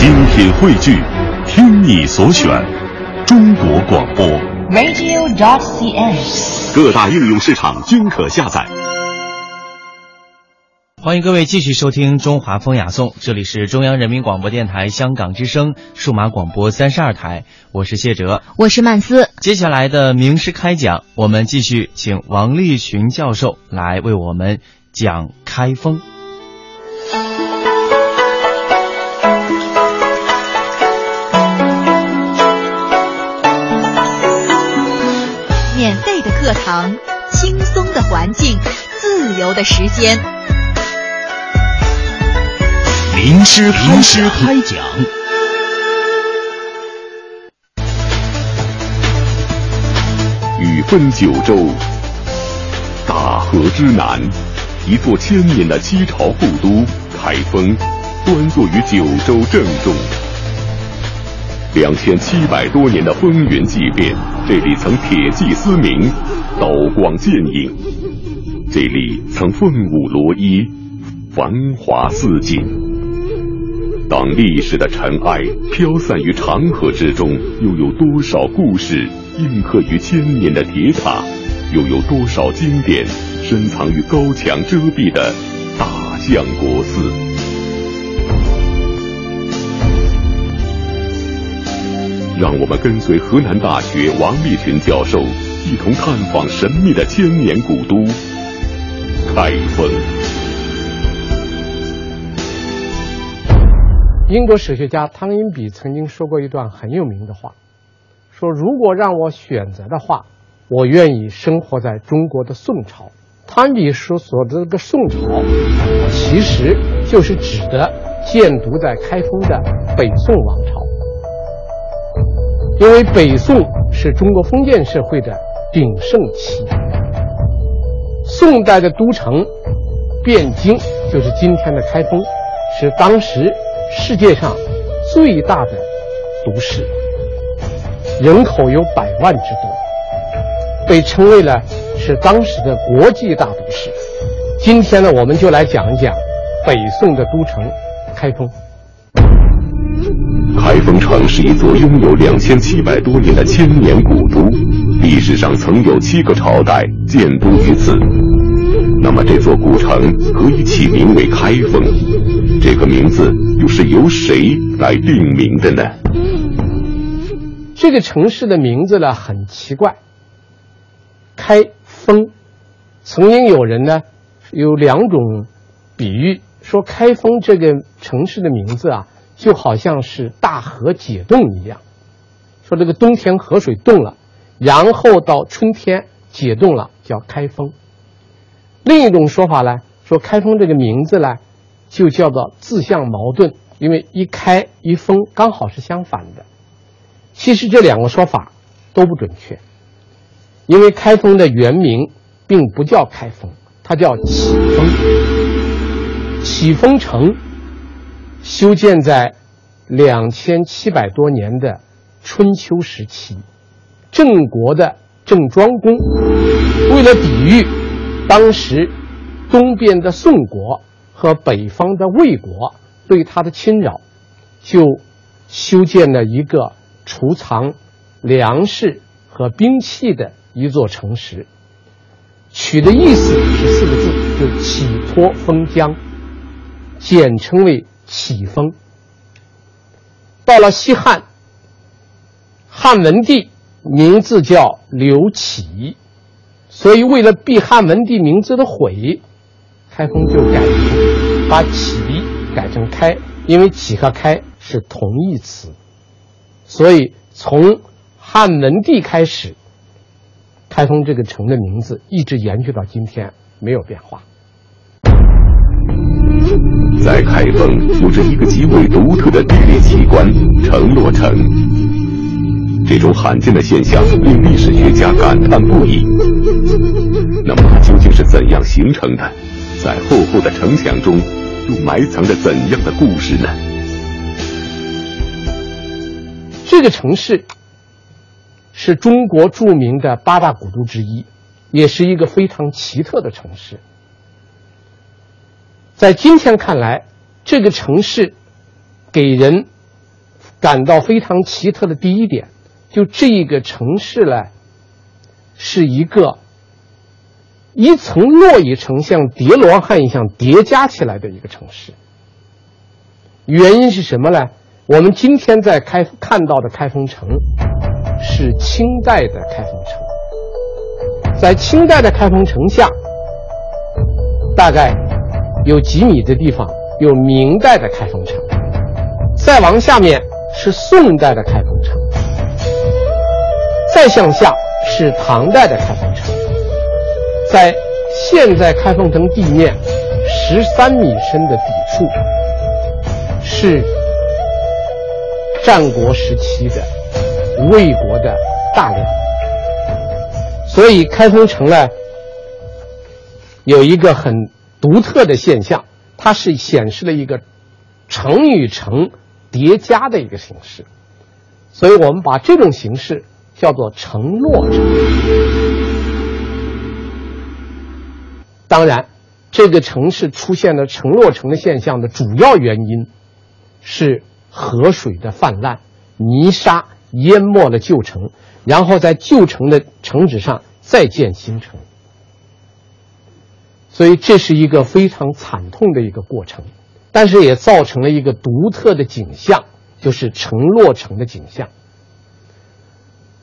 精品汇聚，听你所选，中国广播。radio.cn。各大应用市场均可下载。欢迎各位继续收听《中华风雅颂》，这里是中央人民广播电台香港之声数码广播三十二台，我是谢哲，我是曼斯。接下来的名师开讲，我们继续请王立群教授来为我们讲开封。课堂，轻松的环境，自由的时间。名师名师开讲。雨分九州，大河之南，一座千年的七朝故都开封，端坐于九州正中。两千七百多年的风云际变，这里曾铁骑嘶鸣，刀光剑影；这里曾凤舞罗衣，繁华似锦。当历史的尘埃飘散于长河之中，又有多少故事印刻于千年的铁塔？又有多少经典深藏于高墙遮蔽的大相国寺？让我们跟随河南大学王立群教授，一同探访神秘的千年古都开封。英国史学家汤因比曾经说过一段很有名的话，说如果让我选择的话，我愿意生活在中国的宋朝。汤因比所说的这个宋朝，其实就是指的建都在开封的北宋王朝。因为北宋是中国封建社会的鼎盛期，宋代的都城汴京就是今天的开封，是当时世界上最大的都市，人口有百万之多，被称为了是当时的国际大都市。今天呢，我们就来讲一讲北宋的都城开封。开封城是一座拥有两千七百多年的千年古都，历史上曾有七个朝代建都于此。那么这座古城何以起名为开封？这个名字又是由谁来定名的呢？这个城市的名字呢很奇怪，开封。曾经有人呢有两种比喻，说开封这个城市的名字啊。就好像是大河解冻一样，说这个冬天河水冻了，然后到春天解冻了，叫开封。另一种说法呢，说开封这个名字呢，就叫做自相矛盾，因为一开一封刚好是相反的。其实这两个说法都不准确，因为开封的原名并不叫开封，它叫启封，启封城。修建在两千七百多年的春秋时期，郑国的郑庄公为了抵御当时东边的宋国和北方的魏国对他的侵扰，就修建了一个储藏粮食和兵器的一座城池。取的意思是四个字，就起托封疆，简称为。启封。到了西汉，汉文帝名字叫刘启，所以为了避汉文帝名字的毁，开封就改名，把启改成开，因为启和开是同义词，所以从汉文帝开始，开封这个城的名字一直延续到今天没有变化。在开封有着一个极为独特的地理奇观——城落城。这种罕见的现象令历史学家感叹不已。那么，它究竟是怎样形成的？在厚厚的城墙中，又埋藏着怎样的故事呢？这个城市是中国著名的八大古都之一，也是一个非常奇特的城市。在今天看来，这个城市给人感到非常奇特的第一点，就这一个城市呢，是一个一层摞一层像叠罗汉一样叠加起来的一个城市。原因是什么呢？我们今天在开看到的开封城是清代的开封城，在清代的开封城下，大概有几米的地方有明代的开封城，再往下面是宋代的开封城，再向下是唐代的开封城，在现在开封城地面十三米深的底处是。战国时期的魏国的大梁，所以开封城呢有一个很独特的现象，它是显示了一个城与城叠加的一个形式，所以我们把这种形式叫做城落城。当然，这个城市出现了城落城的现象的主要原因是。河水的泛滥，泥沙淹没了旧城，然后在旧城的城址上再建新城，所以这是一个非常惨痛的一个过程，但是也造成了一个独特的景象，就是城落城的景象。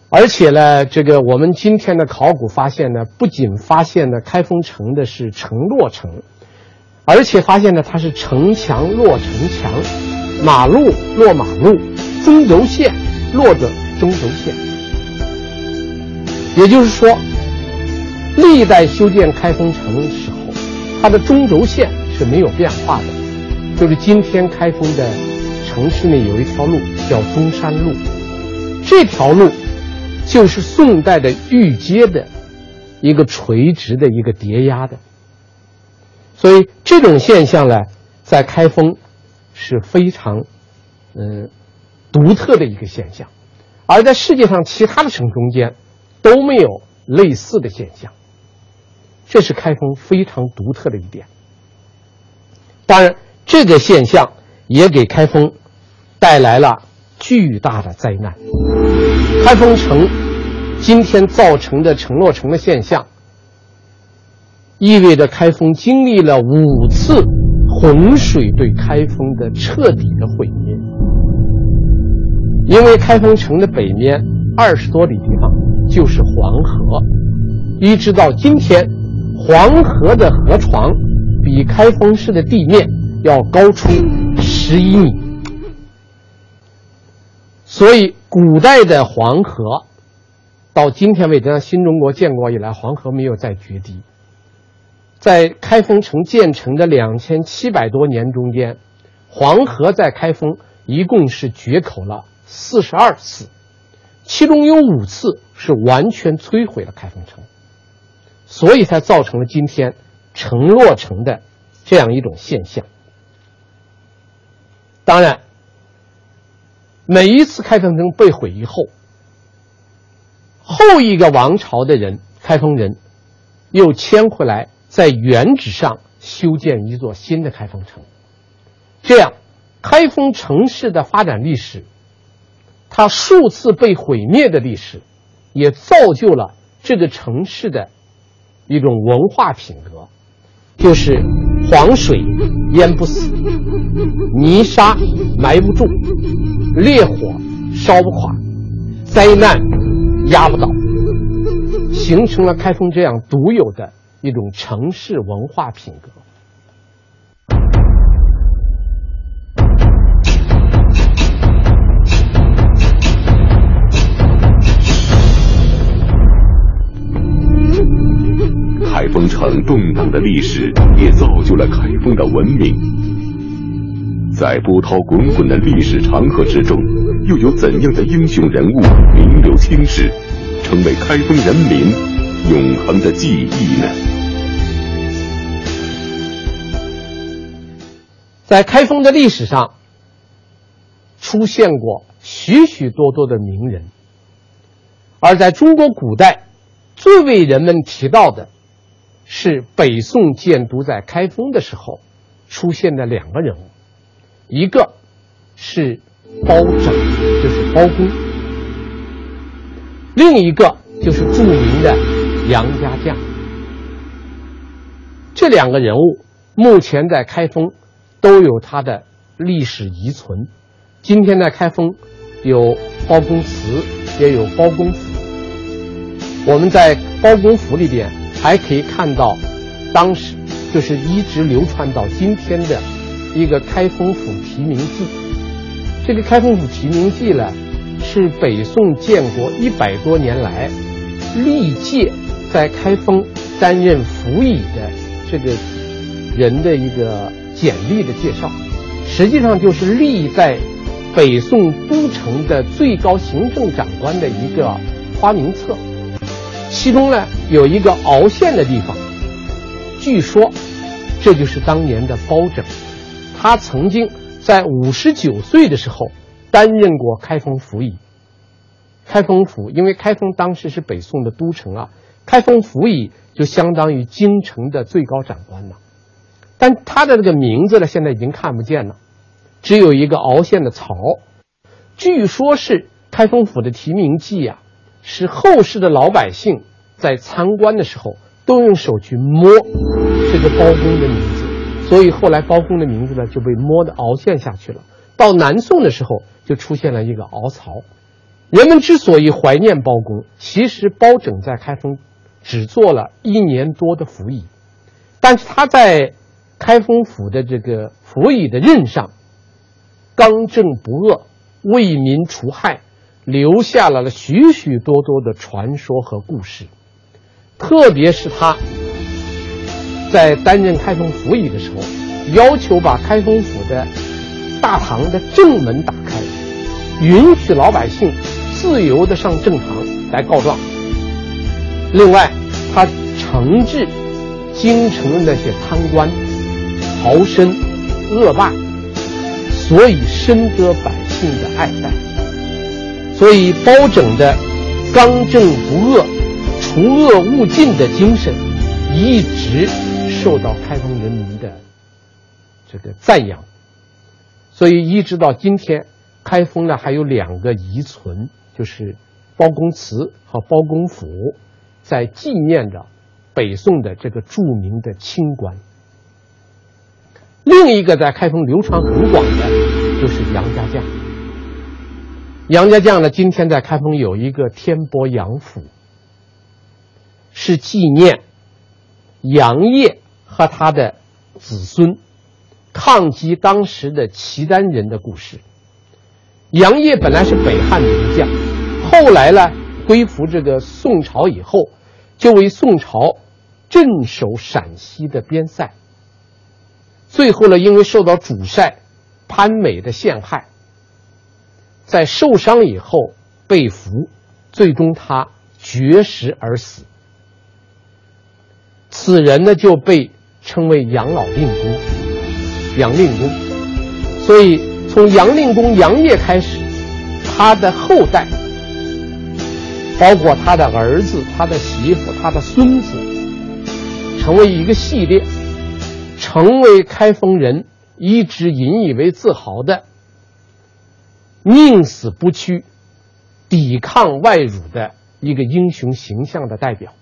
而且呢，这个我们今天的考古发现呢，不仅发现了开封城的是城落城，而且发现呢它是城墙落城墙。马路落马路，中轴线落着中轴线，也就是说，历代修建开封城的时候，它的中轴线是没有变化的。就是今天开封的城市内有一条路叫中山路，这条路就是宋代的御街的一个垂直的一个叠压的，所以这种现象呢，在开封。是非常，嗯，独特的一个现象，而在世界上其他的城中间都没有类似的现象，这是开封非常独特的一点。当然，这个现象也给开封带来了巨大的灾难。开封城今天造成的城落城的现象，意味着开封经历了五次。洪水对开封的彻底的毁灭，因为开封城的北面二十多里地方就是黄河，一直到今天，黄河的河床比开封市的地面要高出十一米，所以古代的黄河到今天为止，新中国建国以来，黄河没有再决堤。在开封城建成的两千七百多年中间，黄河在开封一共是决口了四十二次，其中有五次是完全摧毁了开封城，所以才造成了今天城落城的这样一种现象。当然，每一次开封城被毁以后，后一个王朝的人，开封人又迁回来。在原址上修建一座新的开封城，这样，开封城市的发展历史，它数次被毁灭的历史，也造就了这个城市的一种文化品格，就是黄水淹不死，泥沙埋不住，烈火烧不垮，灾难压不倒，形成了开封这样独有的。一种城市文化品格。开封城动荡的历史，也造就了开封的文明。在波涛滚滚的历史长河之中，又有怎样的英雄人物名留青史，成为开封人民？永恒的记忆呢？在开封的历史上，出现过许许多多的名人，而在中国古代，最为人们提到的，是北宋建都在开封的时候出现的两个人物，一个是包拯，就是包公；另一个就是著名的杨家将。这两个人物目前在开封都有他的历史遗存。今天在开封有包公祠，也有包公府。我们在包公府里边还可以看到，当时就是一直流传到今天的一个开封府题名记。这个开封府题名记呢，是北宋建国一百多年来历届在开封担任府尹的。这个人的一个简历的介绍，实际上就是历代北宋都城的最高行政长官的一个花名册。其中呢有一个凹陷的地方，据说这就是当年的包拯，他曾经在五十九岁的时候担任过开封府尹。开封府因为开封当时是北宋的都城啊，开封府尹。就相当于京城的最高长官了，但他的这个名字呢，现在已经看不见了，只有一个凹陷的槽。据说是开封府的提名记啊，是后世的老百姓在参观的时候都用手去摸这个包公的名字，所以后来包公的名字呢就被摸的凹陷下去了。到南宋的时候，就出现了一个凹槽。人们之所以怀念包公，其实包拯在开封。只做了一年多的府尹，但是他在开封府的这个府尹的任上，刚正不阿，为民除害，留下了许许多多的传说和故事。特别是他在担任开封府尹的时候，要求把开封府的大堂的正门打开，允许老百姓自由的上正堂来告状。另外，他惩治京城的那些贪官、豪绅、恶霸，所以深得百姓的爱戴。所以包拯的刚正不阿、除恶务尽的精神，一直受到开封人民的这个赞扬。所以一直到今天，开封呢还有两个遗存，就是包公祠和包公府。在纪念着北宋的这个著名的清官。另一个在开封流传很广的，就是杨家将。杨家将呢，今天在开封有一个天波杨府，是纪念杨业和他的子孙抗击当时的契丹人的故事。杨业本来是北汉名将，后来呢归服这个宋朝以后。就为宋朝镇守陕西的边塞。最后呢，因为受到主帅潘美的陷害，在受伤以后被俘，最终他绝食而死。此人呢就被称为杨老令公，杨令公。所以从杨令公杨业开始，他的后代。包括他的儿子、他的媳妇、他的孙子，成为一个系列，成为开封人一直引以为自豪的宁死不屈、抵抗外辱的一个英雄形象的代表。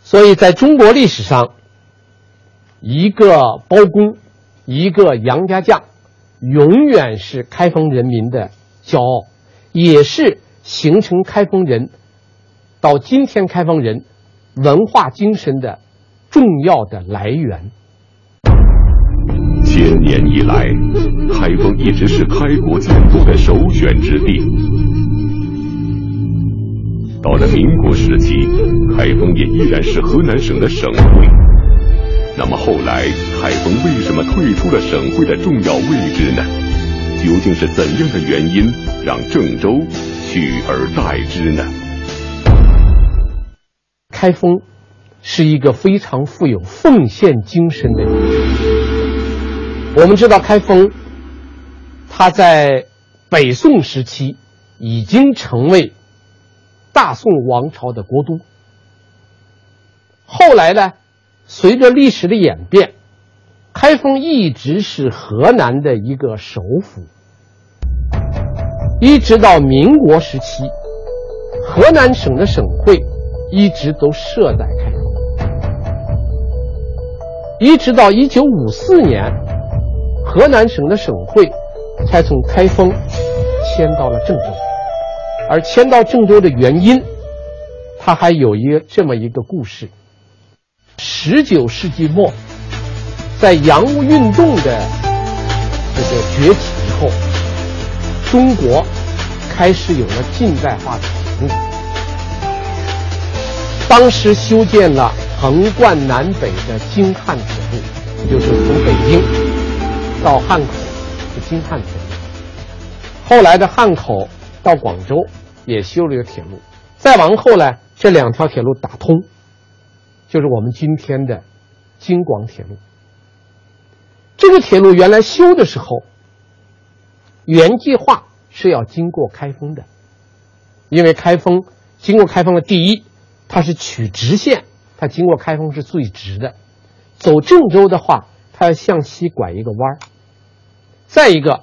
所以，在中国历史上，一个包公，一个杨家将，永远是开封人民的骄傲，也是。形成开封人到今天开封人文化精神的重要的来源。千年以来，开封一直是开国建都的首选之地。到了民国时期，开封也依然是河南省的省会。那么后来，开封为什么退出了省会的重要位置呢？究竟是怎样的原因让郑州？取而代之呢？开封是一个非常富有奉献精神的城市。我们知道，开封它在北宋时期已经成为大宋王朝的国都。后来呢，随着历史的演变，开封一直是河南的一个首府。一直到民国时期，河南省的省会一直都设在开封，一直到一九五四年，河南省的省会才从开封迁到了郑州。而迁到郑州的原因，它还有一个这么一个故事：十九世纪末，在洋务运动的这个崛起以后，中国开始有了近代化的铁路。当时修建了横贯南北的京汉铁路，就是从北京到汉口是京汉铁路。后来的汉口到广州也修了一个铁路，再往后呢，这两条铁路打通，就是我们今天的京广铁路。这个铁路原来修的时候，原计划是要经过开封的，因为开封经过开封的第一，它是取直线，它经过开封是最直的；走郑州的话，它要向西拐一个弯儿。再一个，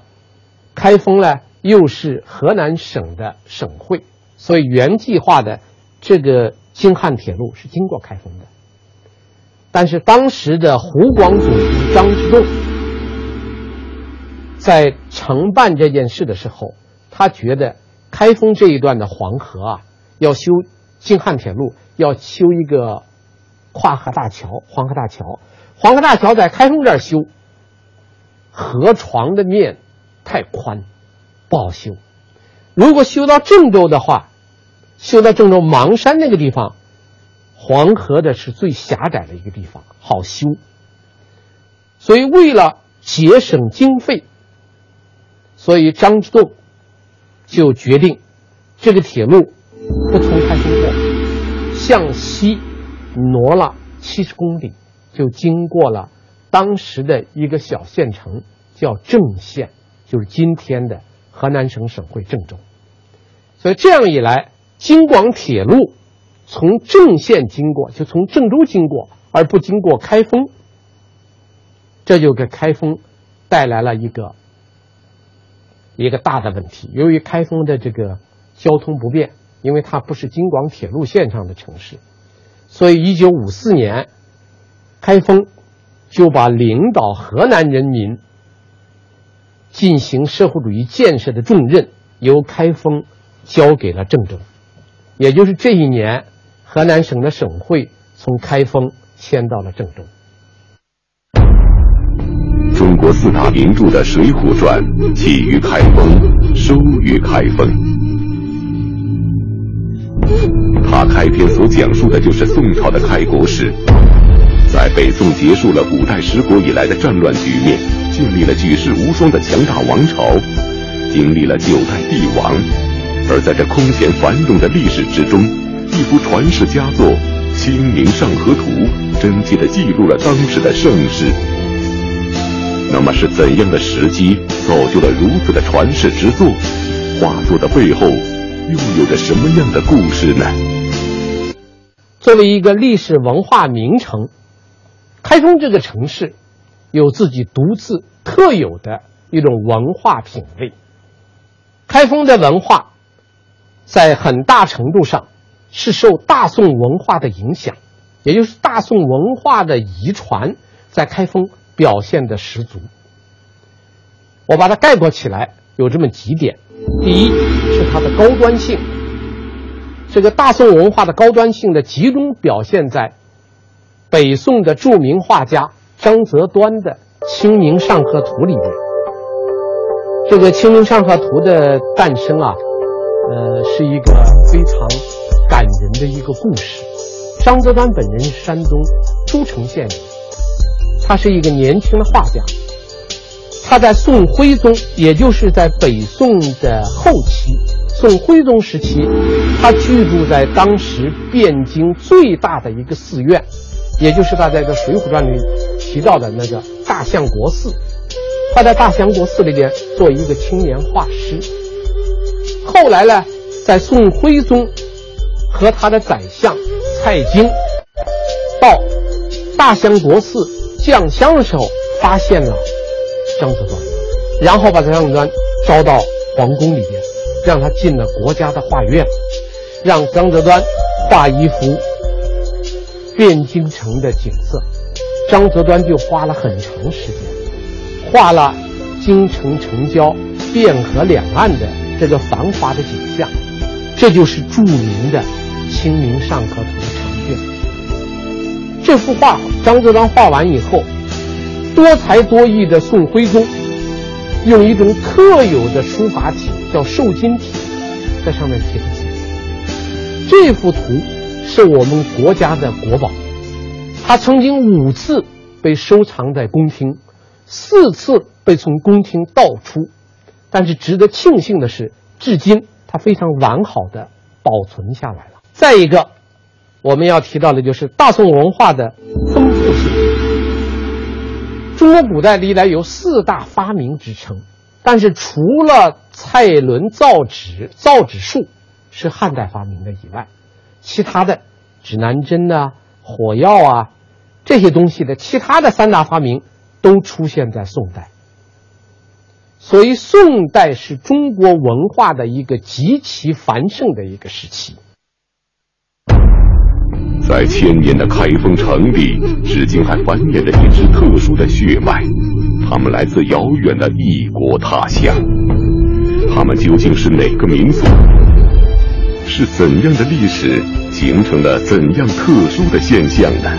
开封呢又是河南省的省会，所以原计划的这个京汉铁路是经过开封的。但是当时的湖广总督张之洞在承办这件事的时候，他觉得开封这一段的黄河啊，要修京汉铁路，要修一个跨河大桥——黄河大桥。黄河大桥在开封这儿修，河床的面太宽，不好修。如果修到郑州的话，修到郑州邙山那个地方，黄河的是最狭窄的一个地方，好修。所以为了节省经费，所以张之洞就决定这个铁路不从开封过，向西挪了七十公里，就经过了当时的一个小县城，叫郑县，就是今天的河南省省会郑州。所以这样一来，京广铁路从郑县经过，就从郑州经过，而不经过开封，这就给开封带来了一个一个大的问题。由于开封的这个交通不便，因为它不是京广铁路线上的城市，所以一九五四年，开封就把领导河南人民进行社会主义建设的重任由开封交给了郑州。也就是这一年，河南省的省会从开封迁到了郑州。中国四大名著的《水浒传》起于开封，收于开封。它开篇所讲述的就是宋朝的开国史，在北宋结束了古代十国以来的战乱局面，建立了举世无双的强大王朝，经历了九代帝王。而在这空前繁荣的历史之中，一幅传世佳作《清明上河图》真切地记录了当时的盛世。那么是怎样的时机造就了如此的传世之作？画作的背后又有着什么样的故事呢？作为一个历史文化名城，开封这个城市有自己独自特有的一种文化品味。开封的文化。在很大程度上是受大宋文化的影响，也就是大宋文化的遗传在开封表现的十足。我把它概括起来有这么几点：第一是它的高端性，这个大宋文化的高端性的集中表现在北宋的著名画家张择端的《清明上河图》里面。这个《清明上河图》的诞生啊。呃，是一个非常感人的一个故事。张择端本人是山东诸城县人，他是一个年轻的画家。他在宋徽宗，也就是在北宋的后期，宋徽宗时期，他居住在当时汴京最大的一个寺院，也就是他在这《水浒传》里提到的那个大相国寺。他在大相国寺里边做一个青年画师。后来呢，在宋徽宗和他的宰相蔡京到大相国寺降香的时候，发现了张择端，然后把张择端招到皇宫里边，让他进了国家的画院，让张择端画一幅汴京城的景色。张择端就花了很长时间，画了京城城郊、汴河两岸的这个繁华的景象。这就是著名的《清明上河图》长卷。这幅画张择端画完以后，多才多艺的宋徽宗用一种特有的书法体，叫瘦金体，在上面题了字。这幅图是我们国家的国宝，它曾经五次被收藏在宫廷，四次被从宫廷盗出，但是值得庆幸的是，至今。它非常完好的保存下来了。再一个，我们要提到的就是大宋文化的丰富性。中国古代历来有四大发明之称，但是除了蔡伦造纸、造纸术是汉代发明的以外，其他的指南针啊、火药啊这些东西的其他的三大发明都出现在宋代。所以，宋代是中国文化的一个极其繁盛的一个时期。在千年的开封城里，至今还繁衍着一支特殊的血脉，他们来自遥远的异国他乡。他们究竟是哪个民族？是怎样的历史形成了怎样特殊的现象呢？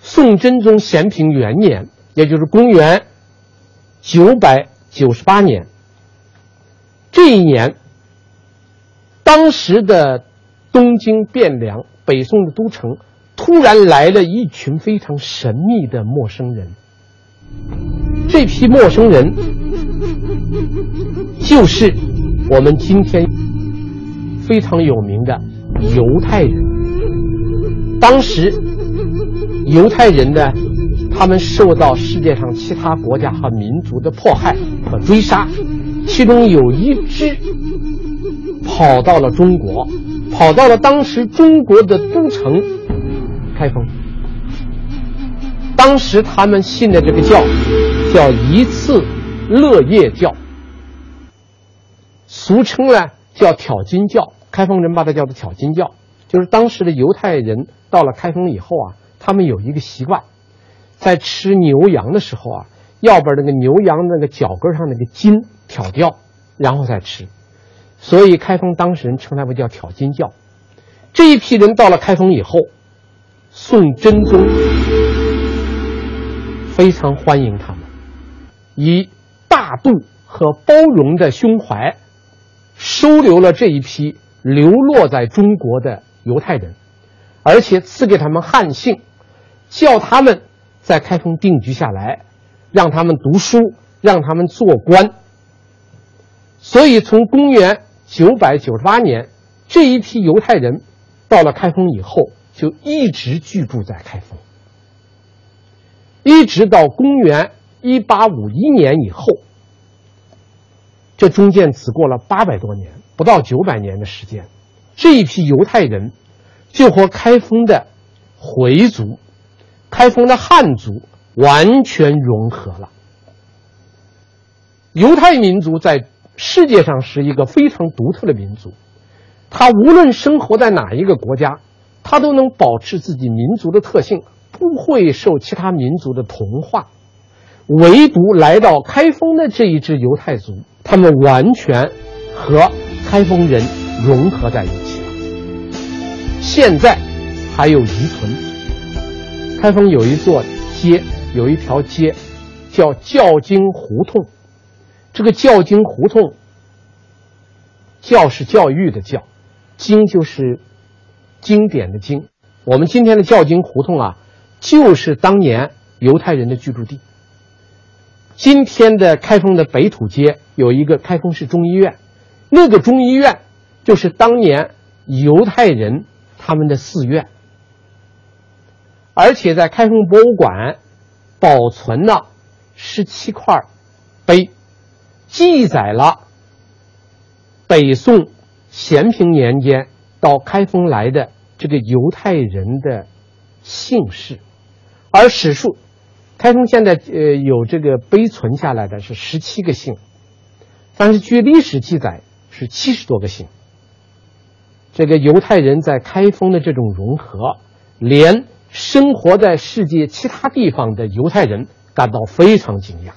宋真宗咸平元年。也就是公元九百九十八年，这一年，当时的东京汴梁，北宋的都城，突然来了一群非常神秘的陌生人。这批陌生人，就是我们今天非常有名的犹太人。当时，犹太人的。他们受到世界上其他国家和民族的迫害和追杀，其中有一支跑到了中国，跑到了当时中国的都城开封。当时他们信的这个教叫一次乐业教，俗称呢叫挑金教。开封人把它叫做挑金教，就是当时的犹太人到了开封以后啊，他们有一个习惯。在吃牛羊的时候啊，要把那个牛羊那个脚跟上那个筋挑掉，然后再吃。所以开封当事人称他们叫挑筋教。这一批人到了开封以后，宋真宗非常欢迎他们，以大度和包容的胸怀收留了这一批流落在中国的犹太人，而且赐给他们汉姓，叫他们。在开封定居下来，让他们读书，让他们做官。所以，从公元九百九十八年，这一批犹太人到了开封以后，就一直居住在开封，一直到公元一八五一年以后。这中间只过了八百多年，不到九百年的时间，这一批犹太人就和开封的回族。开封的汉族完全融合了。犹太民族在世界上是一个非常独特的民族，他无论生活在哪一个国家，他都能保持自己民族的特性，不会受其他民族的同化。唯独来到开封的这一支犹太族，他们完全和开封人融合在一起了。现在还有遗存。开封有一座街，有一条街，叫教经胡同。这个教经胡同，教是教育的教，经就是经典的经。我们今天的教经胡同啊，就是当年犹太人的居住地。今天的开封的北土街有一个开封市中医院，那个中医院就是当年犹太人他们的寺院。而且在开封博物馆保存了十七块碑，记载了北宋咸平年间到开封来的这个犹太人的姓氏。而史书，开封现在呃有这个碑存下来的是十七个姓，但是据历史记载是七十多个姓。这个犹太人在开封的这种融合，连生活在世界其他地方的犹太人感到非常惊讶，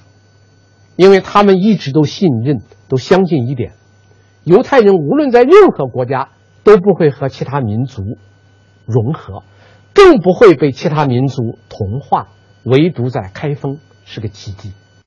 因为他们一直都信任、都相信一点：犹太人无论在任何国家都不会和其他民族融合，更不会被其他民族同化，唯独在开封是个奇迹。